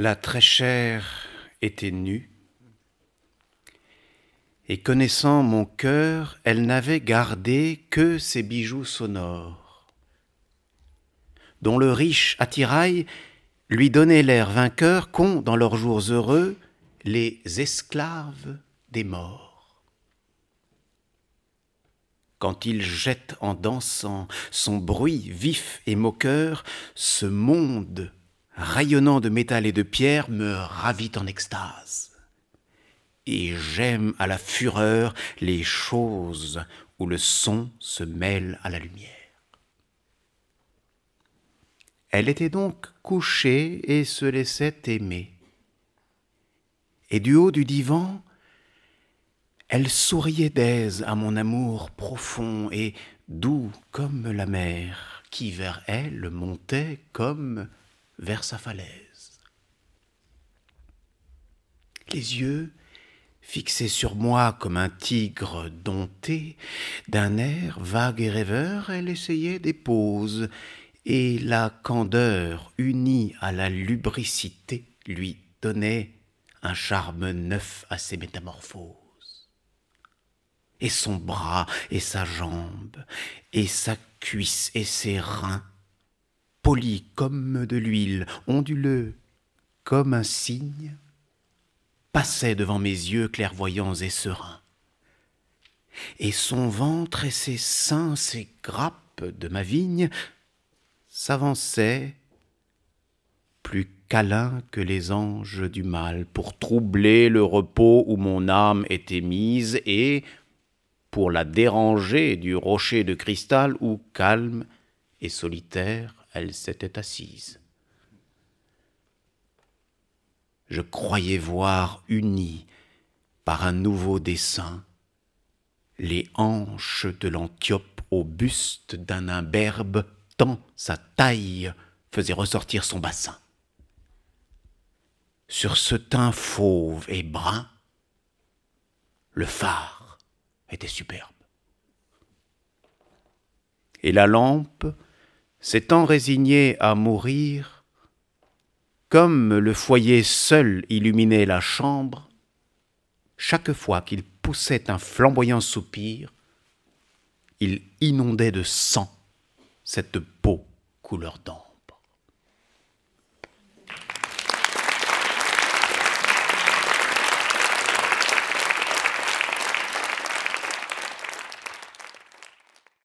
La très chère était nue, et connaissant mon cœur, elle n'avait gardé que ses bijoux sonores, dont le riche attirail lui donnait l'air vainqueur qu'ont, dans leurs jours heureux, les esclaves des morts. Quand il jette en dansant son bruit vif et moqueur, ce monde rayonnant de métal et de pierre, me ravit en extase. Et j'aime à la fureur les choses où le son se mêle à la lumière. Elle était donc couchée et se laissait aimer. Et du haut du divan, elle souriait d'aise à mon amour profond et doux comme la mer, qui vers elle montait comme vers sa falaise. Les yeux, fixés sur moi comme un tigre dompté, d'un air vague et rêveur, elle essayait des poses, et la candeur unie à la lubricité lui donnait un charme neuf à ses métamorphoses. Et son bras et sa jambe, et sa cuisse et ses reins poli comme de l'huile, onduleux comme un cygne, passait devant mes yeux clairvoyants et sereins. Et son ventre et ses seins, ses grappes de ma vigne, s'avançaient plus câlins que les anges du mal, pour troubler le repos où mon âme était mise, et pour la déranger du rocher de cristal où, calme et solitaire, elle s'était assise. Je croyais voir unies par un nouveau dessin les hanches de l'Antiope au buste d'un imberbe, tant sa taille faisait ressortir son bassin. Sur ce teint fauve et brun, le phare était superbe. Et la lampe s'étant résigné à mourir, comme le foyer seul illuminait la chambre, chaque fois qu'il poussait un flamboyant soupir, il inondait de sang cette peau couleur d'encre.